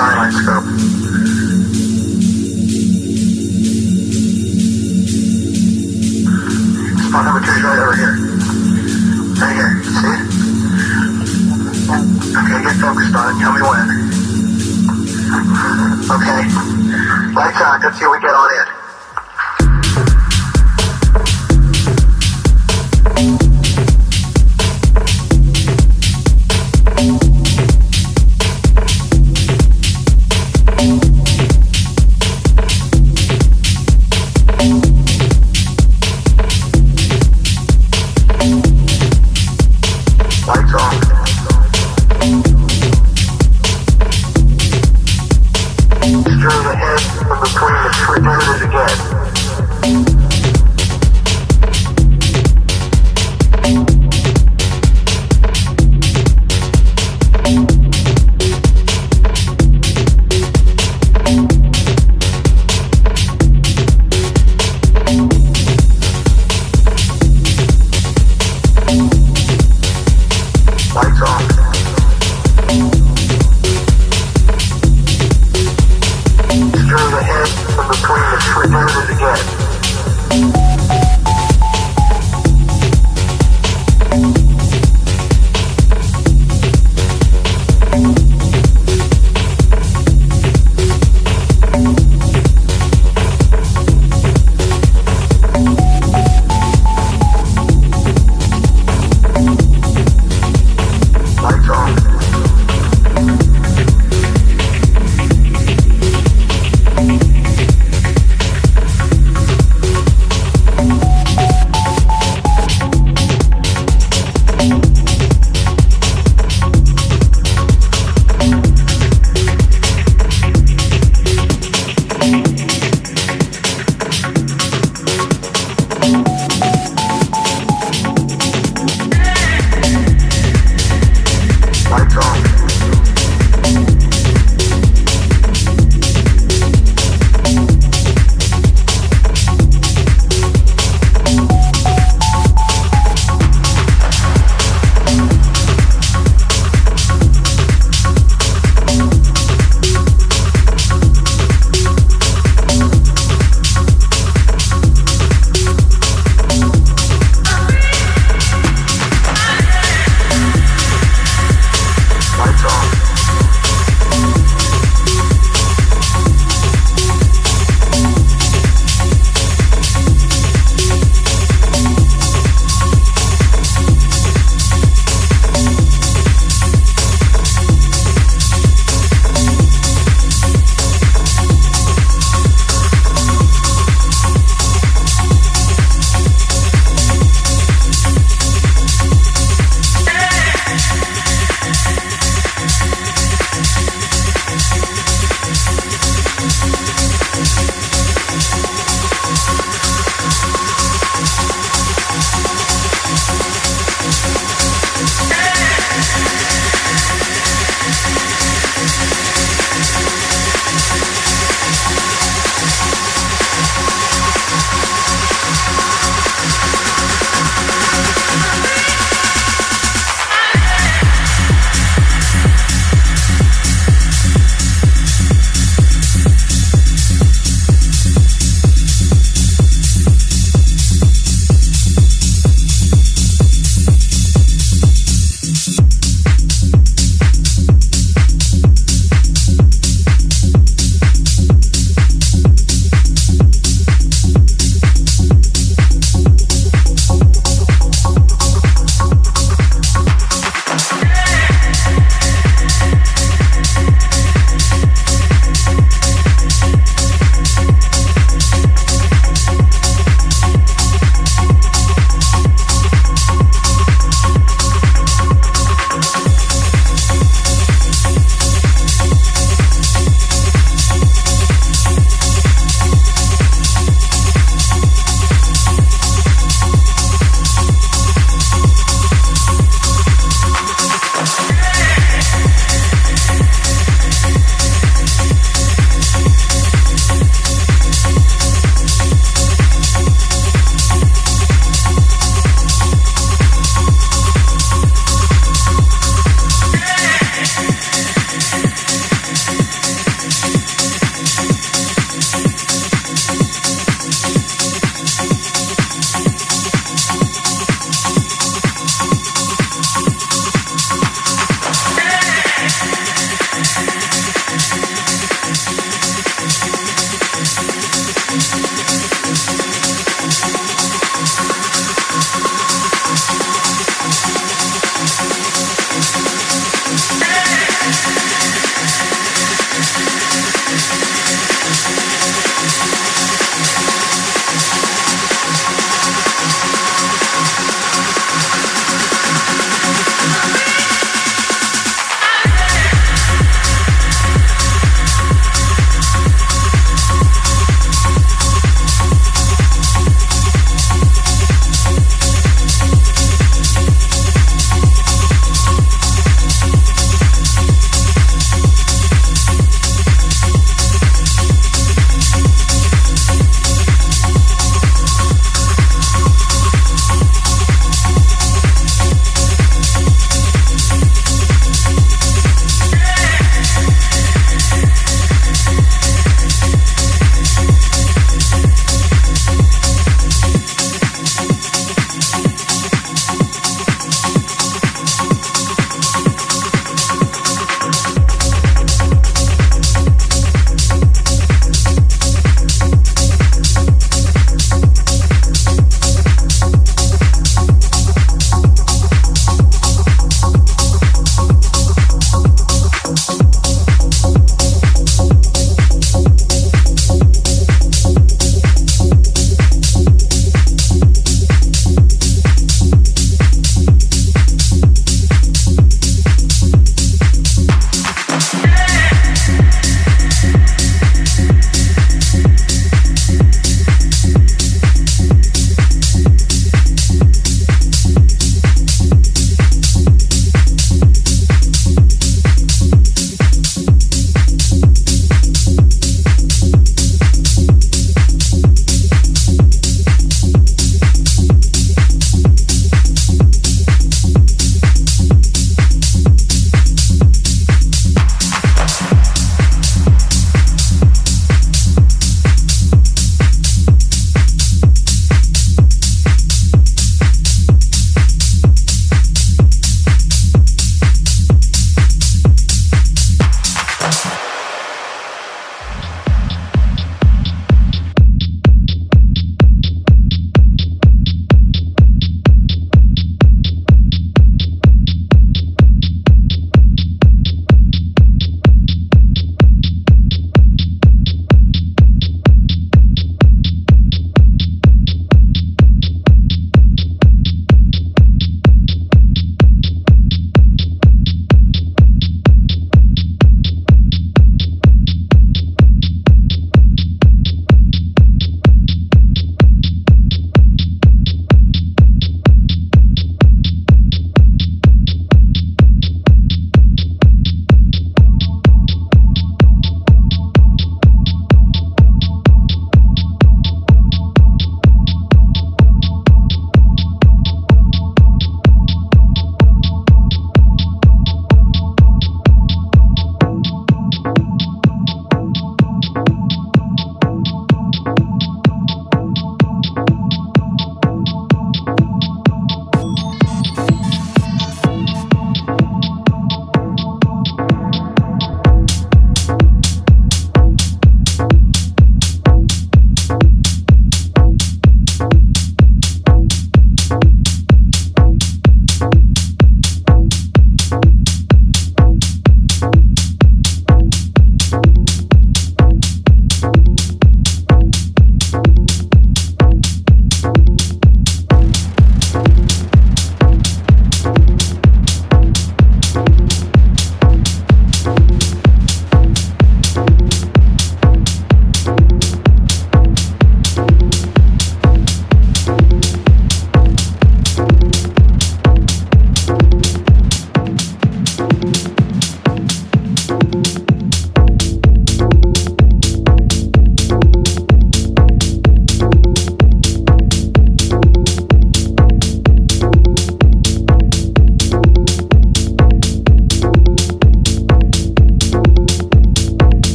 Starlight scope. Spot number two is right over here. Right here. See it? Okay, get focused on it. Tell me when. Okay. Lights on. Let's see what we get on in.